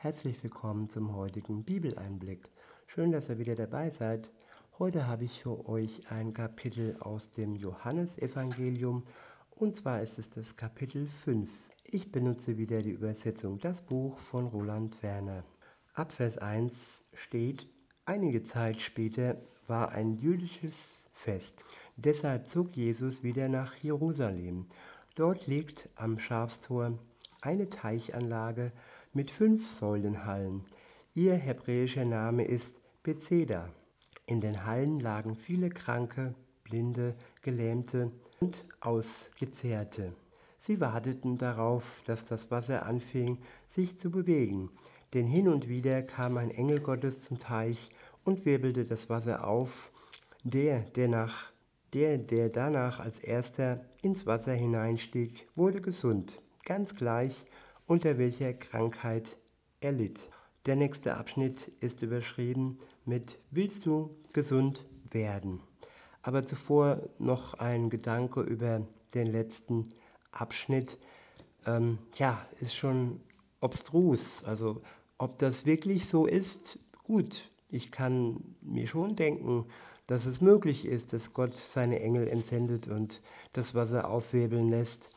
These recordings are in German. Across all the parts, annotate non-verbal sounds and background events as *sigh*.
Herzlich willkommen zum heutigen Bibeleinblick. Schön, dass ihr wieder dabei seid. Heute habe ich für euch ein Kapitel aus dem Johannesevangelium und zwar ist es das Kapitel 5. Ich benutze wieder die Übersetzung Das Buch von Roland Werner. Ab Vers 1 steht, einige Zeit später war ein jüdisches Fest. Deshalb zog Jesus wieder nach Jerusalem. Dort liegt am Schafstor eine Teichanlage mit fünf Säulenhallen. Ihr hebräischer Name ist Bethesda. In den Hallen lagen viele Kranke, Blinde, Gelähmte und Ausgezehrte. Sie warteten darauf, dass das Wasser anfing, sich zu bewegen, denn hin und wieder kam ein Engel Gottes zum Teich und wirbelte das Wasser auf. Der, der nach der, der danach als erster ins Wasser hineinstieg, wurde gesund ganz gleich, unter welcher Krankheit er litt. Der nächste Abschnitt ist überschrieben mit Willst du gesund werden? Aber zuvor noch ein Gedanke über den letzten Abschnitt. Ähm, ja, ist schon obstrus. Also ob das wirklich so ist, gut. Ich kann mir schon denken, dass es möglich ist, dass Gott seine Engel entsendet und das Wasser aufwirbeln lässt.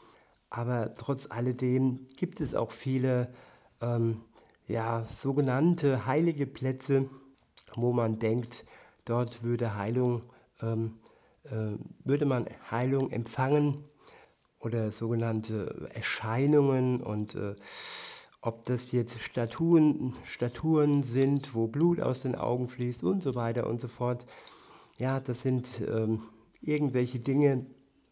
Aber trotz alledem gibt es auch viele ähm, ja, sogenannte heilige Plätze, wo man denkt, dort würde Heilung, ähm, äh, würde man Heilung empfangen oder sogenannte Erscheinungen und äh, ob das jetzt Statuen, Statuen sind, wo Blut aus den Augen fließt und so weiter und so fort. Ja, das sind ähm, irgendwelche Dinge,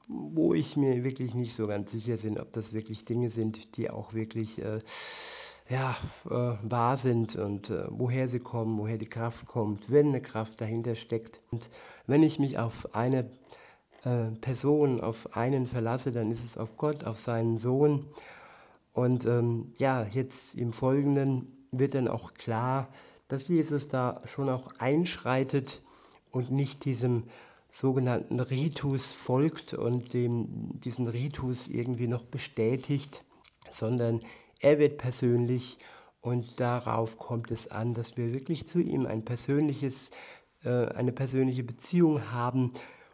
wo ich mir wirklich nicht so ganz sicher bin, ob das wirklich Dinge sind, die auch wirklich äh, ja, äh, wahr sind und äh, woher sie kommen, woher die Kraft kommt, wenn eine Kraft dahinter steckt. Und wenn ich mich auf eine äh, Person, auf einen verlasse, dann ist es auf Gott, auf seinen Sohn. Und ähm, ja, jetzt im Folgenden wird dann auch klar, dass Jesus da schon auch einschreitet und nicht diesem sogenannten Ritus folgt und dem, diesen Ritus irgendwie noch bestätigt, sondern er wird persönlich und darauf kommt es an, dass wir wirklich zu ihm ein persönliches, äh, eine persönliche Beziehung haben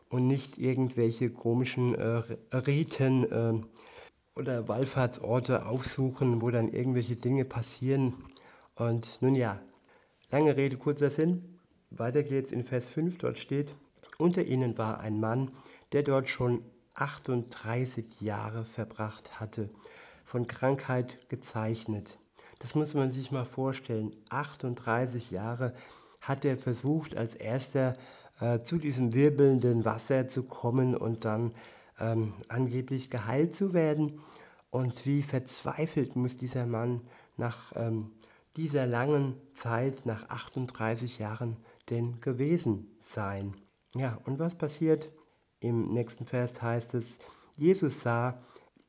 und nicht irgendwelche komischen äh, Riten äh, oder Wallfahrtsorte aufsuchen, wo dann irgendwelche Dinge passieren. Und nun ja, lange Rede, kurzer Sinn. Weiter geht's in Vers 5, dort steht, unter ihnen war ein Mann, der dort schon 38 Jahre verbracht hatte, von Krankheit gezeichnet. Das muss man sich mal vorstellen. 38 Jahre hat er versucht, als erster äh, zu diesem wirbelnden Wasser zu kommen und dann ähm, angeblich geheilt zu werden. Und wie verzweifelt muss dieser Mann nach ähm, dieser langen Zeit, nach 38 Jahren, denn gewesen sein. Ja, und was passiert? Im nächsten Vers heißt es, Jesus sah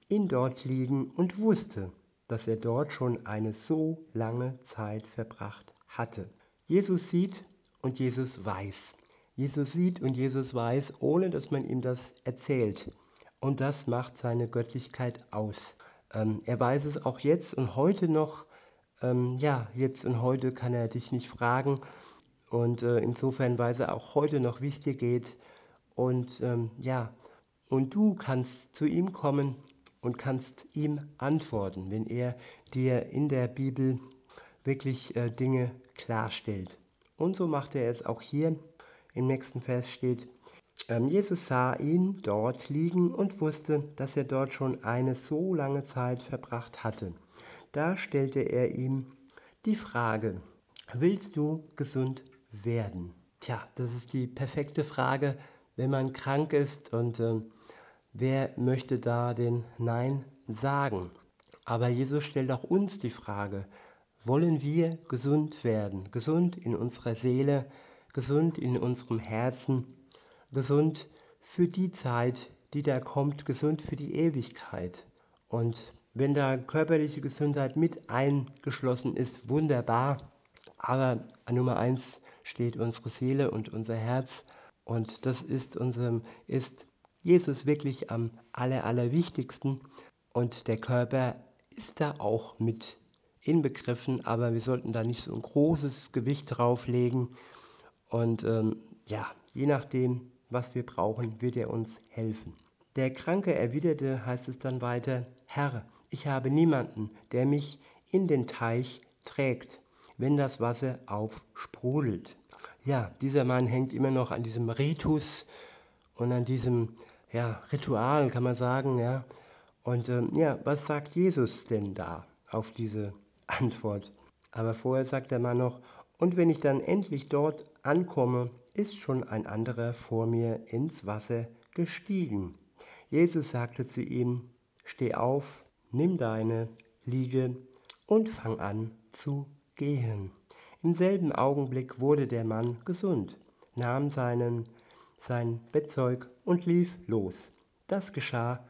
ihn dort liegen und wusste, dass er dort schon eine so lange Zeit verbracht hatte. Jesus sieht und Jesus weiß. Jesus sieht und Jesus weiß, ohne dass man ihm das erzählt. Und das macht seine Göttlichkeit aus. Ähm, er weiß es auch jetzt und heute noch. Ähm, ja, jetzt und heute kann er dich nicht fragen, und äh, insofern weiß er auch heute noch, wie es dir geht. Und ähm, ja, und du kannst zu ihm kommen und kannst ihm antworten, wenn er dir in der Bibel wirklich äh, Dinge klarstellt. Und so macht er es auch hier. Im nächsten Vers steht, ähm, Jesus sah ihn dort liegen und wusste, dass er dort schon eine so lange Zeit verbracht hatte. Da stellte er ihm die Frage, willst du gesund werden? Tja, das ist die perfekte Frage, wenn man krank ist und äh, wer möchte da den Nein sagen? Aber Jesus stellt auch uns die Frage, wollen wir gesund werden? Gesund in unserer Seele, gesund in unserem Herzen, gesund für die Zeit, die da kommt, gesund für die Ewigkeit. Und wenn da körperliche Gesundheit mit eingeschlossen ist, wunderbar. Aber Nummer eins steht unsere Seele und unser Herz. Und das ist unserem, ist Jesus wirklich am aller, allerwichtigsten. Und der Körper ist da auch mit inbegriffen, aber wir sollten da nicht so ein großes Gewicht drauflegen. Und ähm, ja, je nachdem, was wir brauchen, wird er uns helfen. Der Kranke erwiderte, heißt es dann weiter, Herr, ich habe niemanden, der mich in den Teich trägt, wenn das Wasser aufsprudelt. Ja, dieser Mann hängt immer noch an diesem Ritus und an diesem ja, Ritual, kann man sagen. Ja. Und ähm, ja, was sagt Jesus denn da auf diese Antwort? Aber vorher sagt der Mann noch, und wenn ich dann endlich dort ankomme, ist schon ein anderer vor mir ins Wasser gestiegen. Jesus sagte zu ihm, steh auf, nimm deine Liege und fang an zu gehen. Im selben Augenblick wurde der Mann gesund, nahm seinen, sein Bettzeug und lief los. Das geschah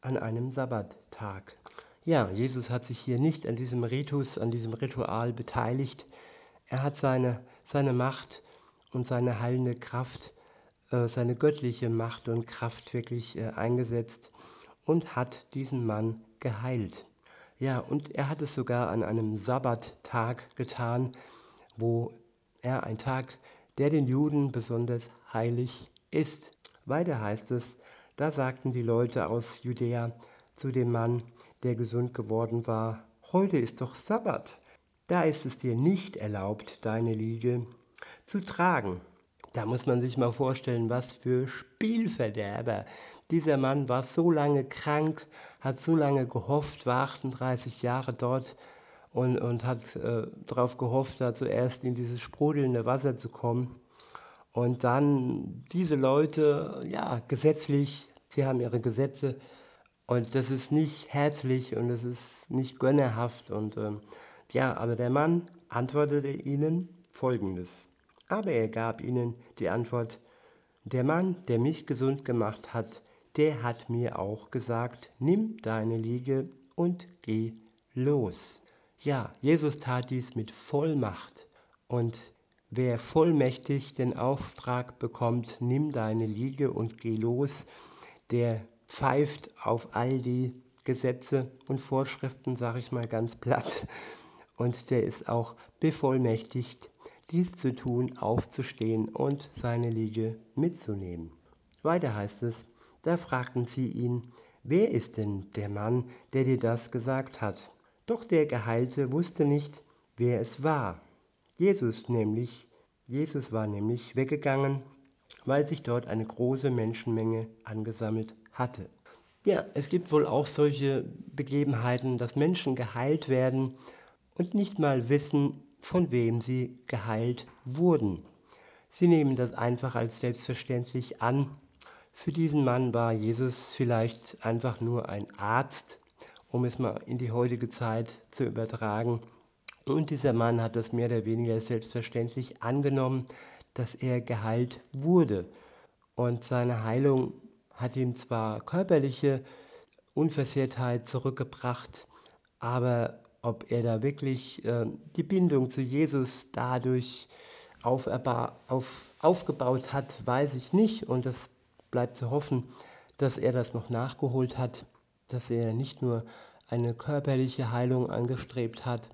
an einem Sabbattag. Ja, Jesus hat sich hier nicht an diesem Ritus, an diesem Ritual beteiligt. Er hat seine, seine Macht und seine heilende Kraft, äh, seine göttliche Macht und Kraft wirklich äh, eingesetzt und hat diesen Mann geheilt. Ja, und er hat es sogar an einem Sabbattag getan, wo er ein Tag, der den Juden besonders heilig ist. Weiter heißt es, da sagten die Leute aus Judäa zu dem Mann, der gesund geworden war, heute ist doch Sabbat, da ist es dir nicht erlaubt, deine Liege zu tragen. Da muss man sich mal vorstellen, was für Spielverderber. Dieser Mann war so lange krank, hat so lange gehofft, war 38 Jahre dort und, und hat äh, darauf gehofft, da zuerst in dieses sprudelnde Wasser zu kommen. Und dann diese Leute, ja, gesetzlich, sie haben ihre Gesetze und das ist nicht herzlich und es ist nicht gönnerhaft. Und ähm, ja, aber der Mann antwortete ihnen folgendes. Aber er gab ihnen die Antwort, der Mann, der mich gesund gemacht hat, der hat mir auch gesagt, nimm deine Liege und geh los. Ja, Jesus tat dies mit Vollmacht. Und wer vollmächtig den Auftrag bekommt, nimm deine Liege und geh los, der pfeift auf all die Gesetze und Vorschriften, sage ich mal ganz platt. Und der ist auch bevollmächtigt, dies zu tun, aufzustehen und seine Liege mitzunehmen. Weiter heißt es, da fragten sie ihn, wer ist denn der Mann, der dir das gesagt hat? Doch der Geheilte wusste nicht, wer es war. Jesus nämlich, Jesus war nämlich weggegangen, weil sich dort eine große Menschenmenge angesammelt hatte. Ja, es gibt wohl auch solche Begebenheiten, dass Menschen geheilt werden und nicht mal wissen, von wem sie geheilt wurden. Sie nehmen das einfach als selbstverständlich an. Für diesen Mann war Jesus vielleicht einfach nur ein Arzt, um es mal in die heutige Zeit zu übertragen. Und dieser Mann hat das mehr oder weniger selbstverständlich angenommen, dass er geheilt wurde. Und seine Heilung hat ihm zwar körperliche Unversehrtheit zurückgebracht, aber ob er da wirklich äh, die Bindung zu Jesus dadurch auf, auf, aufgebaut hat, weiß ich nicht. Und es bleibt zu hoffen, dass er das noch nachgeholt hat, dass er nicht nur eine körperliche Heilung angestrebt hat,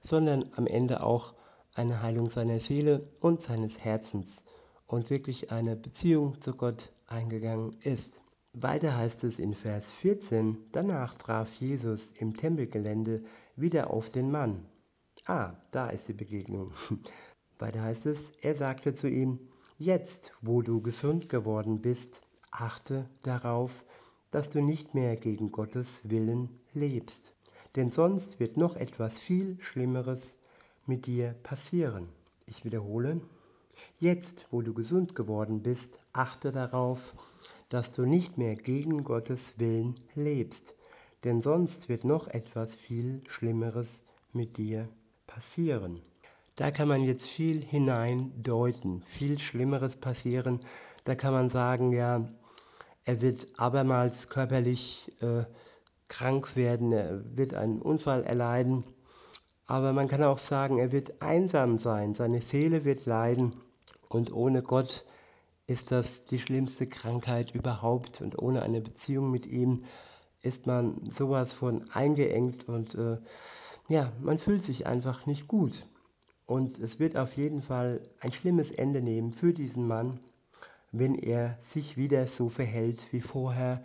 sondern am Ende auch eine Heilung seiner Seele und seines Herzens und wirklich eine Beziehung zu Gott eingegangen ist. Weiter heißt es in Vers 14, danach traf Jesus im Tempelgelände wieder auf den Mann. Ah, da ist die Begegnung. *laughs* Weiter heißt es, er sagte zu ihm, jetzt, wo du gesund geworden bist, achte darauf, dass du nicht mehr gegen Gottes Willen lebst, denn sonst wird noch etwas viel Schlimmeres mit dir passieren. Ich wiederhole, jetzt, wo du gesund geworden bist, achte darauf, dass du nicht mehr gegen Gottes Willen lebst, denn sonst wird noch etwas viel Schlimmeres mit dir passieren. Da kann man jetzt viel hineindeuten, viel Schlimmeres passieren. Da kann man sagen, ja, er wird abermals körperlich äh, krank werden, er wird einen Unfall erleiden. Aber man kann auch sagen, er wird einsam sein, seine Seele wird leiden und ohne Gott ist das die schlimmste Krankheit überhaupt und ohne eine Beziehung mit ihm ist man sowas von eingeengt und äh, ja, man fühlt sich einfach nicht gut. Und es wird auf jeden Fall ein schlimmes Ende nehmen für diesen Mann, wenn er sich wieder so verhält wie vorher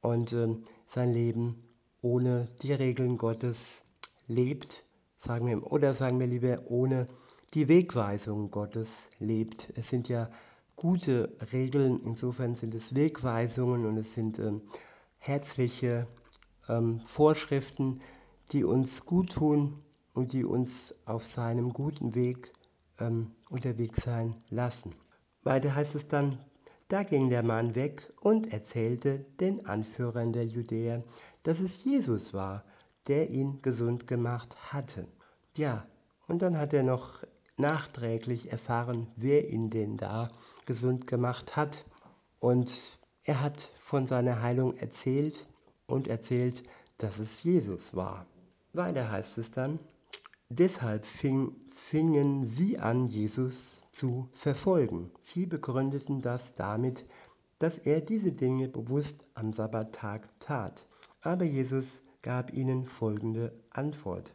und äh, sein Leben ohne die Regeln Gottes lebt, sagen wir, oder sagen wir lieber ohne die Wegweisung Gottes lebt. Es sind ja gute Regeln, insofern sind es Wegweisungen und es sind ähm, herzliche ähm, Vorschriften, die uns gut tun und die uns auf seinem guten Weg ähm, unterwegs sein lassen. Weiter heißt es dann, da ging der Mann weg und erzählte den Anführern der Judäer, dass es Jesus war, der ihn gesund gemacht hatte. Ja, und dann hat er noch nachträglich erfahren, wer ihn denn da gesund gemacht hat. Und er hat von seiner Heilung erzählt und erzählt, dass es Jesus war. Weiter heißt es dann, deshalb fing, fingen sie an, Jesus zu verfolgen. Sie begründeten das damit, dass er diese Dinge bewusst am Sabbattag tat. Aber Jesus gab ihnen folgende Antwort.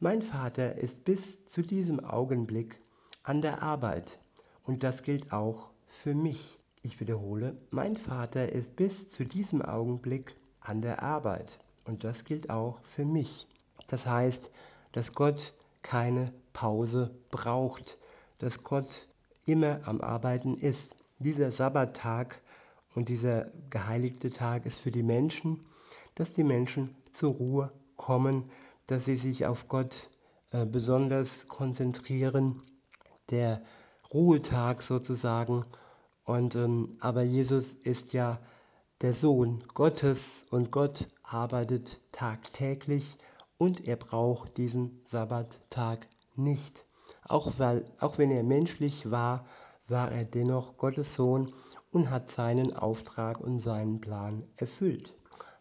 Mein Vater ist bis zu diesem Augenblick an der Arbeit und das gilt auch für mich. Ich wiederhole, mein Vater ist bis zu diesem Augenblick an der Arbeit und das gilt auch für mich. Das heißt, dass Gott keine Pause braucht, dass Gott immer am Arbeiten ist. Dieser Sabbattag und dieser geheiligte Tag ist für die Menschen, dass die Menschen zur Ruhe kommen, dass sie sich auf Gott äh, besonders konzentrieren, der Ruhetag sozusagen. Und ähm, aber Jesus ist ja der Sohn Gottes und Gott arbeitet tagtäglich und er braucht diesen Sabbattag nicht. Auch, weil, auch wenn er menschlich war, war er dennoch Gottes Sohn und hat seinen Auftrag und seinen Plan erfüllt.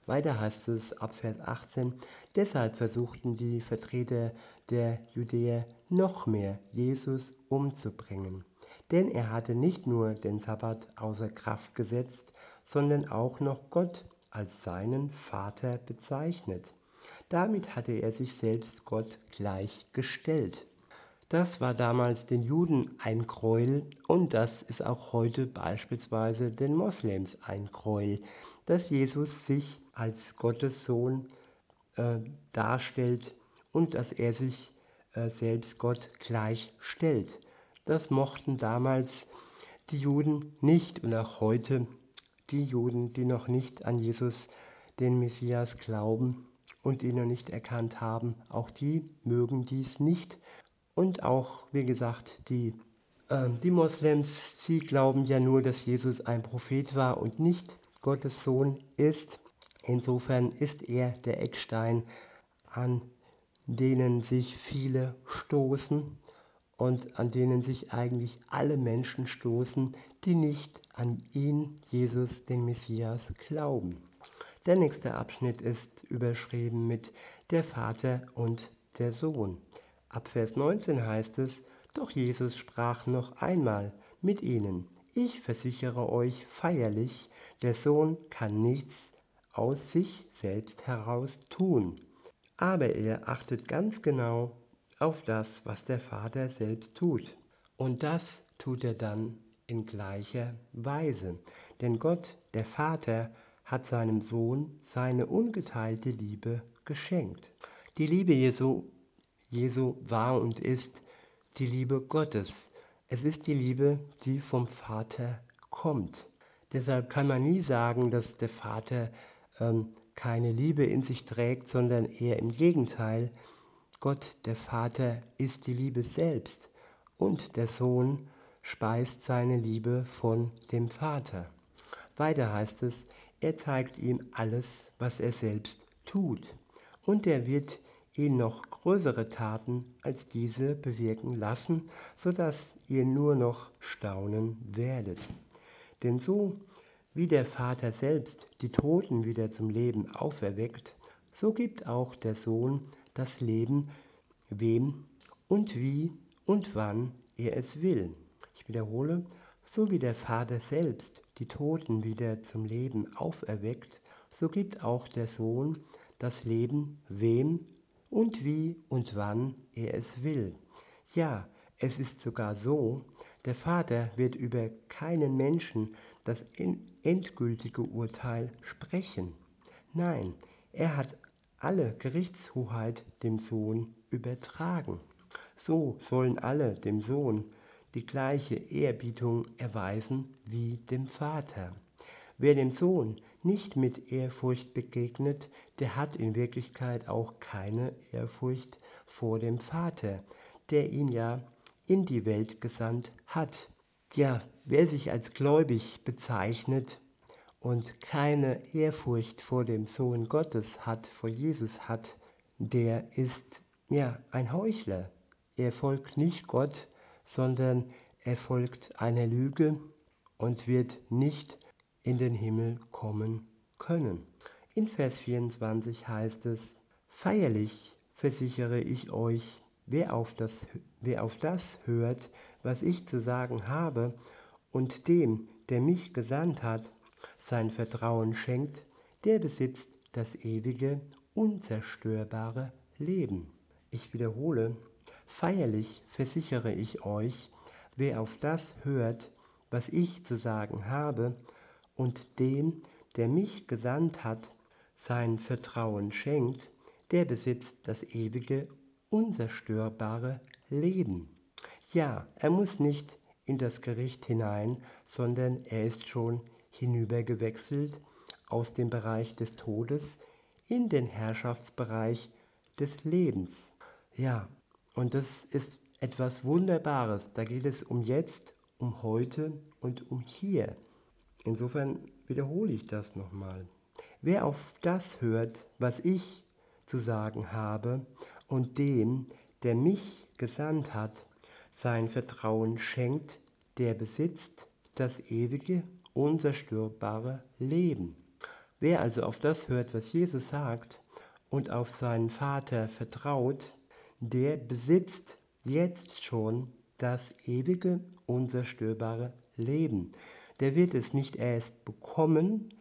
Weiter heißt es ab Vers 18, deshalb versuchten die Vertreter der Judäer noch mehr Jesus umzubringen. Denn er hatte nicht nur den Sabbat außer Kraft gesetzt, sondern auch noch Gott als seinen Vater bezeichnet. Damit hatte er sich selbst Gott gleichgestellt. Das war damals den Juden ein Gräuel und das ist auch heute beispielsweise den Moslems ein Gräuel, dass Jesus sich als Gottes Sohn äh, darstellt und dass er sich äh, selbst Gott gleichstellt. Das mochten damals die Juden nicht und auch heute die Juden, die noch nicht an Jesus, den Messias, glauben und ihn noch nicht erkannt haben, auch die mögen dies nicht. Und auch, wie gesagt, die, äh, die Moslems, sie glauben ja nur, dass Jesus ein Prophet war und nicht Gottes Sohn ist. Insofern ist er der Eckstein, an denen sich viele stoßen und an denen sich eigentlich alle Menschen stoßen, die nicht an ihn, Jesus, den Messias, glauben. Der nächste Abschnitt ist überschrieben mit der Vater und der Sohn. Ab Vers 19 heißt es, doch Jesus sprach noch einmal mit ihnen, ich versichere euch feierlich, der Sohn kann nichts aus sich selbst heraus tun, aber er achtet ganz genau auf das, was der Vater selbst tut. Und das tut er dann in gleicher Weise. Denn Gott, der Vater, hat seinem Sohn seine ungeteilte Liebe geschenkt. Die Liebe Jesu, Jesu war und ist die Liebe Gottes. Es ist die Liebe, die vom Vater kommt. Deshalb kann man nie sagen, dass der Vater ähm, keine Liebe in sich trägt, sondern eher im Gegenteil. Gott, der Vater, ist die Liebe selbst und der Sohn speist seine Liebe von dem Vater. Weiter heißt es, er zeigt ihm alles, was er selbst tut. Und er wird ihn noch größere Taten als diese bewirken lassen, so dass ihr nur noch staunen werdet. Denn so wie der Vater selbst die Toten wieder zum Leben auferweckt, so gibt auch der Sohn das Leben, wem und wie und wann er es will. Ich wiederhole, so wie der Vater selbst die Toten wieder zum Leben auferweckt, so gibt auch der Sohn das Leben wem und wie und wann er es will. Ja, es ist sogar so, der Vater wird über keinen Menschen das endgültige Urteil sprechen. Nein, er hat alle Gerichtshoheit dem Sohn übertragen. So sollen alle dem Sohn die gleiche Ehrbietung erweisen wie dem Vater. Wer dem Sohn nicht mit Ehrfurcht begegnet, der hat in Wirklichkeit auch keine Ehrfurcht vor dem Vater, der ihn ja in die Welt gesandt hat. Ja, wer sich als gläubig bezeichnet und keine Ehrfurcht vor dem Sohn Gottes hat, vor Jesus hat, der ist ja ein Heuchler. Er folgt nicht Gott, sondern er folgt einer Lüge und wird nicht in den Himmel kommen können. In Vers 24 heißt es, Feierlich versichere ich euch, wer auf, das, wer auf das hört, was ich zu sagen habe, und dem, der mich gesandt hat, sein Vertrauen schenkt, der besitzt das ewige, unzerstörbare Leben. Ich wiederhole, feierlich versichere ich euch, wer auf das hört, was ich zu sagen habe, und dem, der mich gesandt hat, sein Vertrauen schenkt, der besitzt das ewige, unzerstörbare Leben. Ja, er muss nicht in das Gericht hinein, sondern er ist schon hinübergewechselt aus dem Bereich des Todes in den Herrschaftsbereich des Lebens. Ja, und das ist etwas Wunderbares. Da geht es um jetzt, um heute und um hier. Insofern wiederhole ich das nochmal. Wer auf das hört, was ich zu sagen habe, und dem, der mich gesandt hat, sein Vertrauen schenkt, der besitzt das ewige, unzerstörbare Leben. Wer also auf das hört, was Jesus sagt, und auf seinen Vater vertraut, der besitzt jetzt schon das ewige, unzerstörbare Leben der wird es nicht erst bekommen,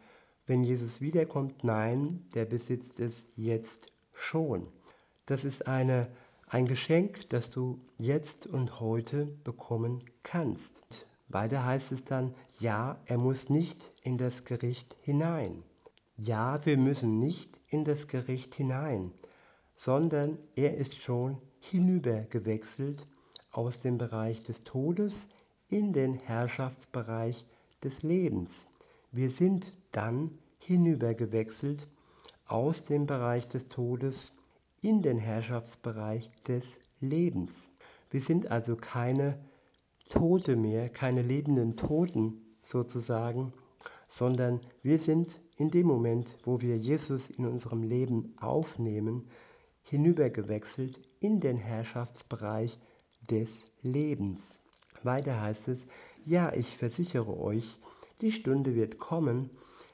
wenn Jesus wiederkommt. Nein, der besitzt es jetzt schon. Das ist eine, ein Geschenk, das du jetzt und heute bekommen kannst. Weiter heißt es dann, ja, er muss nicht in das Gericht hinein. Ja, wir müssen nicht in das Gericht hinein, sondern er ist schon hinübergewechselt aus dem Bereich des Todes in den Herrschaftsbereich des Lebens. Wir sind dann hinübergewechselt aus dem Bereich des Todes in den Herrschaftsbereich des Lebens. Wir sind also keine Tote mehr, keine lebenden Toten sozusagen, sondern wir sind in dem Moment, wo wir Jesus in unserem Leben aufnehmen, hinübergewechselt in den Herrschaftsbereich des Lebens. Weiter heißt es, ja, ich versichere euch, die Stunde wird kommen,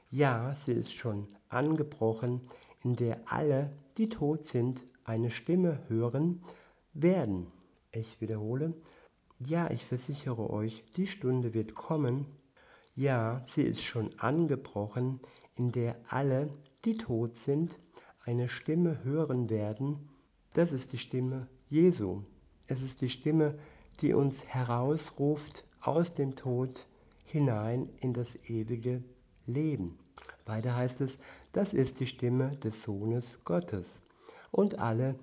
ja, sie ist schon angebrochen, in der alle, die tot sind, eine Stimme hören werden. Ich wiederhole, ja, ich versichere euch, die Stunde wird kommen, ja, sie ist schon angebrochen, in der alle, die tot sind, eine Stimme hören werden. Das ist die Stimme Jesu. Es ist die Stimme, die uns herausruft aus dem Tod hinein in das ewige Leben. Weiter heißt es, das ist die Stimme des Sohnes Gottes. Und alle,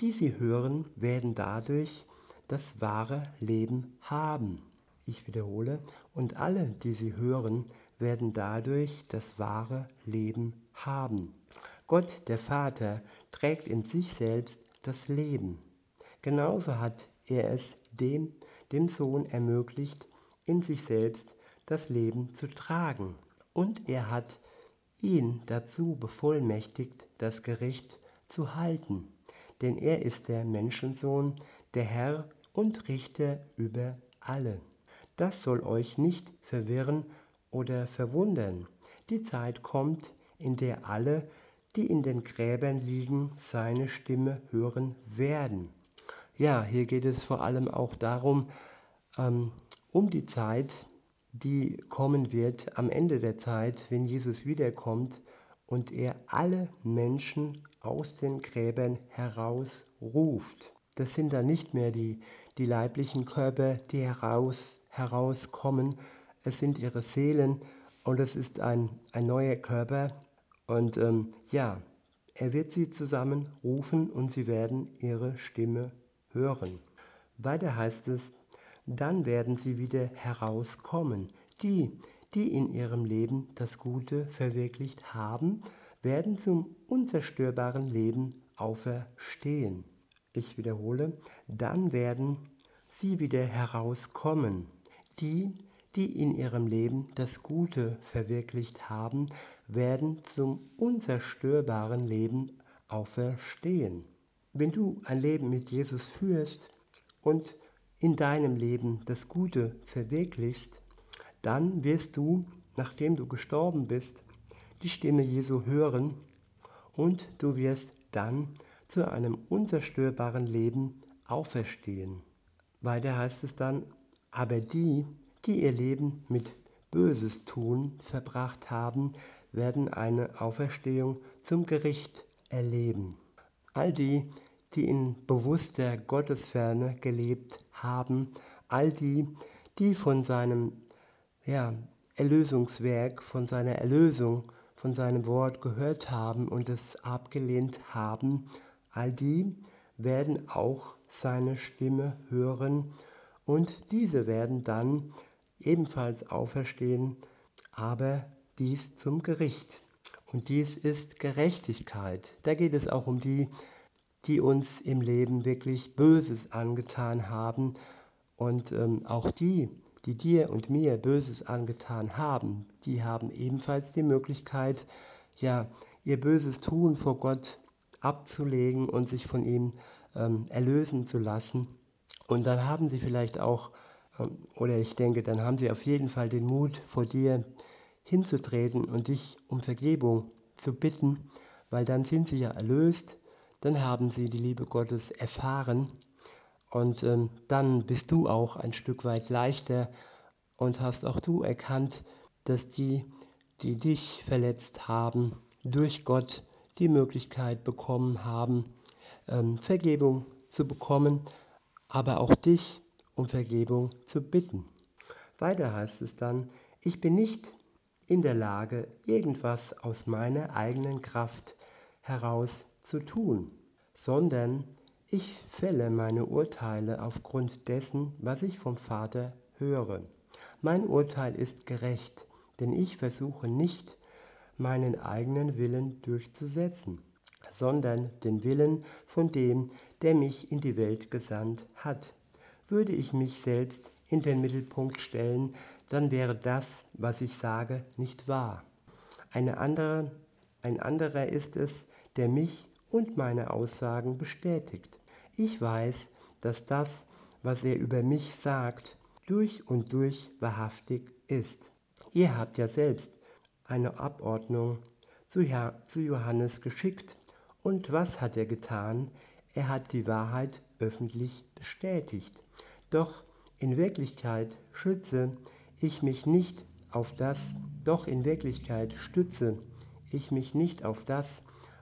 die sie hören, werden dadurch das wahre Leben haben. Ich wiederhole, und alle, die sie hören, werden dadurch das wahre Leben haben. Gott, der Vater, trägt in sich selbst das Leben. Genauso hat er es dem dem Sohn ermöglicht, in sich selbst das Leben zu tragen. Und er hat ihn dazu bevollmächtigt, das Gericht zu halten. Denn er ist der Menschensohn, der Herr und Richter über alle. Das soll euch nicht verwirren oder verwundern. Die Zeit kommt, in der alle, die in den Gräbern liegen, seine Stimme hören werden. Ja, hier geht es vor allem auch darum, ähm, um die Zeit, die kommen wird am Ende der Zeit, wenn Jesus wiederkommt und er alle Menschen aus den Gräbern herausruft. Das sind dann nicht mehr die, die leiblichen Körper, die heraus, herauskommen, es sind ihre Seelen und es ist ein, ein neuer Körper. Und ähm, ja, er wird sie zusammenrufen und sie werden ihre Stimme hören. Weiter heißt es, dann werden sie wieder herauskommen. Die, die in ihrem Leben das Gute verwirklicht haben, werden zum unzerstörbaren Leben auferstehen. Ich wiederhole, dann werden sie wieder herauskommen. Die, die in ihrem Leben das Gute verwirklicht haben, werden zum unzerstörbaren Leben auferstehen. Wenn du ein Leben mit Jesus führst und in deinem Leben das Gute verwirklichst, dann wirst du, nachdem du gestorben bist, die Stimme Jesu hören und du wirst dann zu einem unzerstörbaren Leben auferstehen. Weiter heißt es dann, aber die, die ihr Leben mit Böses tun verbracht haben, werden eine Auferstehung zum Gericht erleben. All die, die in bewusster Gottesferne gelebt haben, all die, die von seinem ja, Erlösungswerk, von seiner Erlösung, von seinem Wort gehört haben und es abgelehnt haben, all die werden auch seine Stimme hören und diese werden dann ebenfalls auferstehen, aber dies zum Gericht. Und dies ist Gerechtigkeit. Da geht es auch um die, die uns im Leben wirklich Böses angetan haben. Und ähm, auch die, die dir und mir Böses angetan haben, die haben ebenfalls die Möglichkeit, ja, ihr böses Tun vor Gott abzulegen und sich von ihm ähm, erlösen zu lassen. Und dann haben sie vielleicht auch oder ich denke, dann haben sie auf jeden Fall den Mut, vor dir hinzutreten und dich um Vergebung zu bitten, weil dann sind sie ja erlöst, dann haben sie die Liebe Gottes erfahren und ähm, dann bist du auch ein Stück weit leichter und hast auch du erkannt, dass die, die dich verletzt haben, durch Gott die Möglichkeit bekommen haben, ähm, Vergebung zu bekommen, aber auch dich um Vergebung zu bitten. Weiter heißt es dann, ich bin nicht in der Lage, irgendwas aus meiner eigenen Kraft heraus zu tun, sondern ich fälle meine Urteile aufgrund dessen, was ich vom Vater höre. Mein Urteil ist gerecht, denn ich versuche nicht, meinen eigenen Willen durchzusetzen, sondern den Willen von dem, der mich in die Welt gesandt hat. Würde ich mich selbst in den Mittelpunkt stellen, dann wäre das, was ich sage, nicht wahr. Eine andere, ein anderer ist es, der mich und meine Aussagen bestätigt. Ich weiß, dass das, was er über mich sagt, durch und durch wahrhaftig ist. Ihr habt ja selbst eine Abordnung zu, Johannes geschickt. Und was hat er getan? Er hat die Wahrheit öffentlich bestätigt. Doch in Wirklichkeit schütze ich mich nicht auf das, doch in Wirklichkeit stütze ich mich nicht auf das,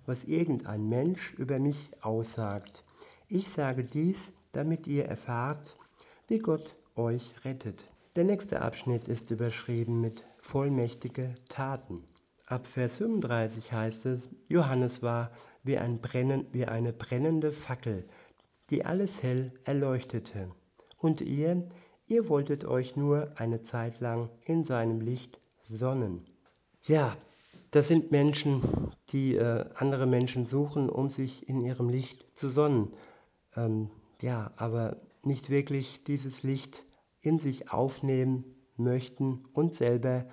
was irgendein Mensch über mich aussagt. Ich sage dies, damit ihr erfahrt, wie Gott euch rettet. Der nächste Abschnitt ist überschrieben mit vollmächtige Taten. Ab Vers 35 heißt es, Johannes war wie, ein Brennen, wie eine brennende Fackel, die alles hell erleuchtete. Und ihr, ihr wolltet euch nur eine Zeit lang in seinem Licht sonnen. Ja, das sind Menschen, die äh, andere Menschen suchen, um sich in ihrem Licht zu sonnen. Ähm, ja, aber nicht wirklich dieses Licht in sich aufnehmen möchten und selber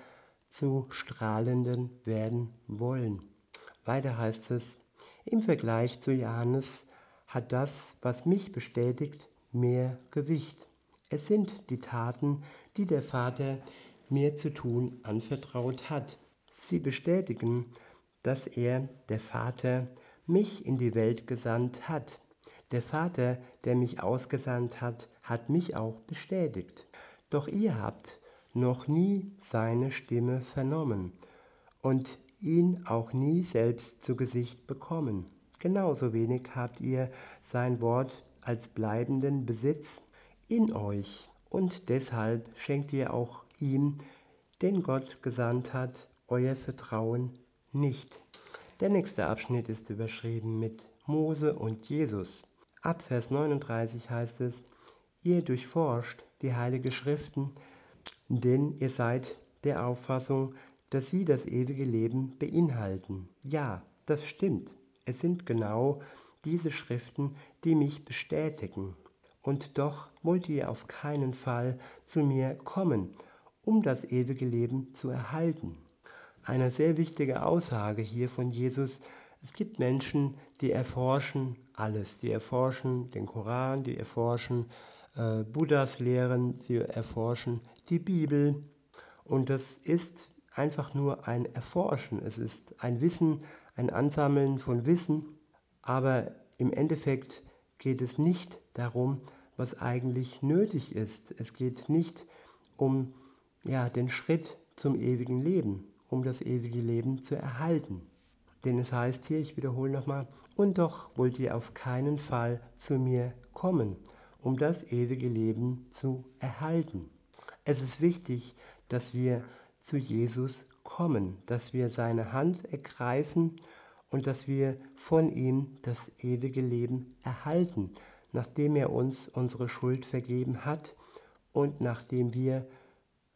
zu Strahlenden werden wollen. Weiter heißt es, im Vergleich zu Johannes hat das, was mich bestätigt, mehr Gewicht. Es sind die Taten, die der Vater mir zu tun anvertraut hat. Sie bestätigen, dass er, der Vater, mich in die Welt gesandt hat. Der Vater, der mich ausgesandt hat, hat mich auch bestätigt. Doch ihr habt noch nie seine Stimme vernommen und ihn auch nie selbst zu Gesicht bekommen. Genauso wenig habt ihr sein Wort als bleibenden Besitz in euch und deshalb schenkt ihr auch ihm, den Gott gesandt hat, euer Vertrauen nicht. Der nächste Abschnitt ist überschrieben mit Mose und Jesus. Ab Vers 39 heißt es, ihr durchforscht die heilige Schriften, denn ihr seid der Auffassung, dass sie das ewige Leben beinhalten. Ja, das stimmt. Es sind genau diese Schriften, die mich bestätigen. Und doch wollt ihr auf keinen Fall zu mir kommen, um das ewige Leben zu erhalten. Eine sehr wichtige Aussage hier von Jesus. Es gibt Menschen, die erforschen alles. Die erforschen den Koran, die erforschen äh, Buddhas Lehren, sie erforschen die Bibel. Und das ist einfach nur ein Erforschen. Es ist ein Wissen, ein Ansammeln von Wissen. Aber im Endeffekt geht es nicht darum, was eigentlich nötig ist. Es geht nicht um ja, den Schritt zum ewigen Leben, um das ewige Leben zu erhalten. Denn es heißt hier, ich wiederhole nochmal, und doch wollt ihr auf keinen Fall zu mir kommen, um das ewige Leben zu erhalten. Es ist wichtig, dass wir zu Jesus kommen, dass wir seine Hand ergreifen und dass wir von ihm das ewige Leben erhalten, nachdem er uns unsere Schuld vergeben hat und nachdem wir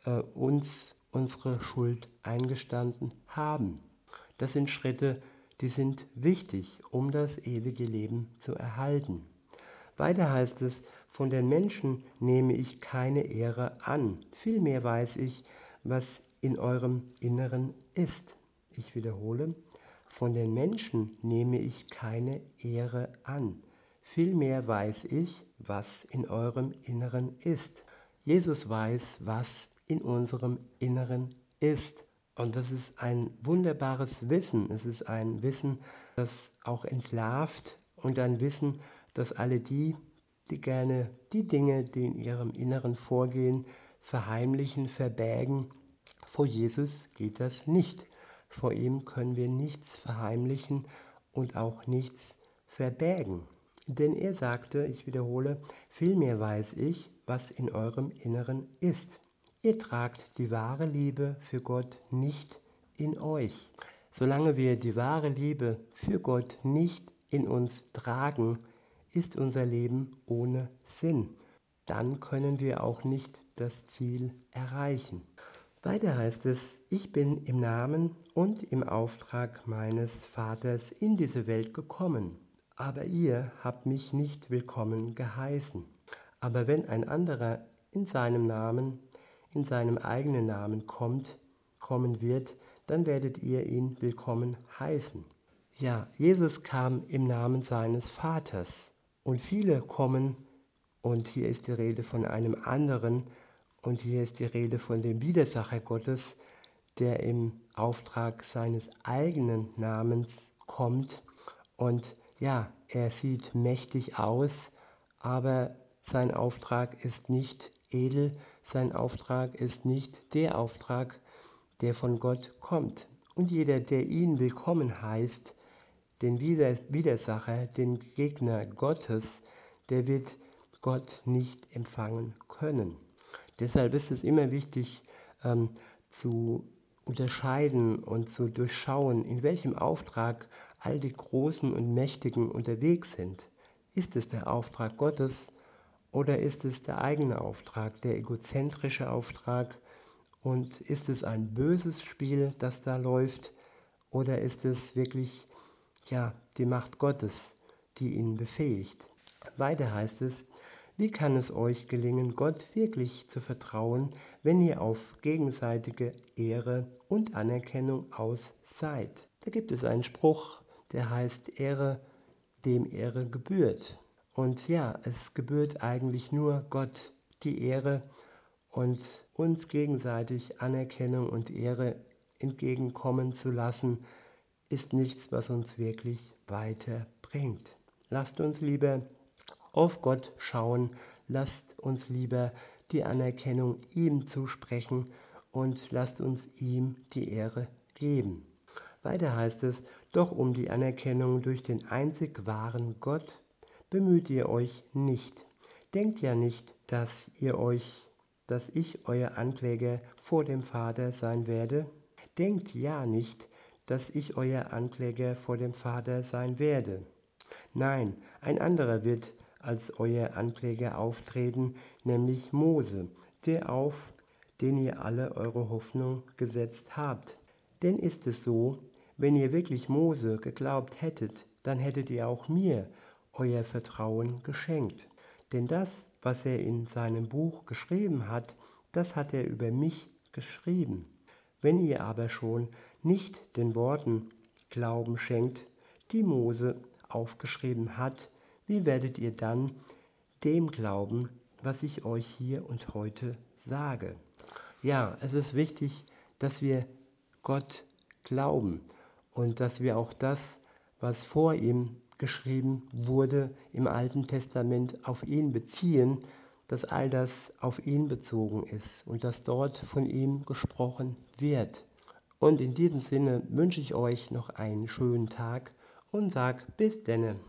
äh, uns unsere Schuld eingestanden haben. Das sind Schritte, die sind wichtig, um das ewige Leben zu erhalten. Weiter heißt es, von den Menschen nehme ich keine Ehre an, vielmehr weiß ich, was in eurem Inneren ist. Ich wiederhole, von den Menschen nehme ich keine Ehre an, vielmehr weiß ich, was in eurem Inneren ist. Jesus weiß, was in unserem Inneren ist. Und das ist ein wunderbares Wissen. Es ist ein Wissen, das auch entlarvt und ein Wissen, dass alle die, die gerne die Dinge, die in ihrem Inneren vorgehen, verheimlichen, verbergen, vor Jesus geht das nicht. Vor ihm können wir nichts verheimlichen und auch nichts verbergen. Denn er sagte, ich wiederhole, vielmehr weiß ich, was in eurem Inneren ist. Ihr tragt die wahre Liebe für Gott nicht in euch. Solange wir die wahre Liebe für Gott nicht in uns tragen, ist unser Leben ohne Sinn. Dann können wir auch nicht das Ziel erreichen. Weiter heißt es, ich bin im Namen und im Auftrag meines Vaters in diese Welt gekommen, aber ihr habt mich nicht willkommen geheißen. Aber wenn ein anderer in seinem Namen in seinem eigenen Namen kommt, kommen wird, dann werdet ihr ihn willkommen heißen. Ja, Jesus kam im Namen seines Vaters und viele kommen und hier ist die Rede von einem anderen und hier ist die Rede von dem Widersacher Gottes, der im Auftrag seines eigenen Namens kommt und ja, er sieht mächtig aus, aber sein Auftrag ist nicht edel, sein Auftrag ist nicht der Auftrag, der von Gott kommt. Und jeder, der ihn willkommen heißt, den Widersacher, den Gegner Gottes, der wird Gott nicht empfangen können. Deshalb ist es immer wichtig ähm, zu unterscheiden und zu durchschauen, in welchem Auftrag all die Großen und Mächtigen unterwegs sind. Ist es der Auftrag Gottes oder ist es der eigene Auftrag, der egozentrische Auftrag? Und ist es ein böses Spiel, das da läuft? Oder ist es wirklich ja, die Macht Gottes, die ihn befähigt? Weiter heißt es, wie kann es euch gelingen, Gott wirklich zu vertrauen, wenn ihr auf gegenseitige Ehre und Anerkennung aus seid? Da gibt es einen Spruch, der heißt Ehre, dem Ehre gebührt. Und ja, es gebührt eigentlich nur Gott die Ehre und uns gegenseitig Anerkennung und Ehre entgegenkommen zu lassen, ist nichts, was uns wirklich weiterbringt. Lasst uns lieber auf Gott schauen, lasst uns lieber die Anerkennung ihm zusprechen und lasst uns ihm die Ehre geben. Weiter heißt es, doch um die Anerkennung durch den einzig wahren Gott bemüht ihr euch nicht. Denkt ja nicht, dass ihr euch, dass ich euer Ankläger vor dem Vater sein werde. Denkt ja nicht, dass ich euer Ankläger vor dem Vater sein werde. Nein, ein anderer wird als euer Ankläger auftreten, nämlich Mose, der auf den ihr alle eure Hoffnung gesetzt habt. Denn ist es so, wenn ihr wirklich Mose geglaubt hättet, dann hättet ihr auch mir euer Vertrauen geschenkt. Denn das, was er in seinem Buch geschrieben hat, das hat er über mich geschrieben. Wenn ihr aber schon nicht den Worten Glauben schenkt, die Mose aufgeschrieben hat, wie werdet ihr dann dem glauben, was ich euch hier und heute sage? Ja, es ist wichtig, dass wir Gott glauben und dass wir auch das, was vor ihm geschrieben wurde im Alten Testament, auf ihn beziehen, dass all das auf ihn bezogen ist und dass dort von ihm gesprochen wird. Und in diesem Sinne wünsche ich euch noch einen schönen Tag und sag bis denne.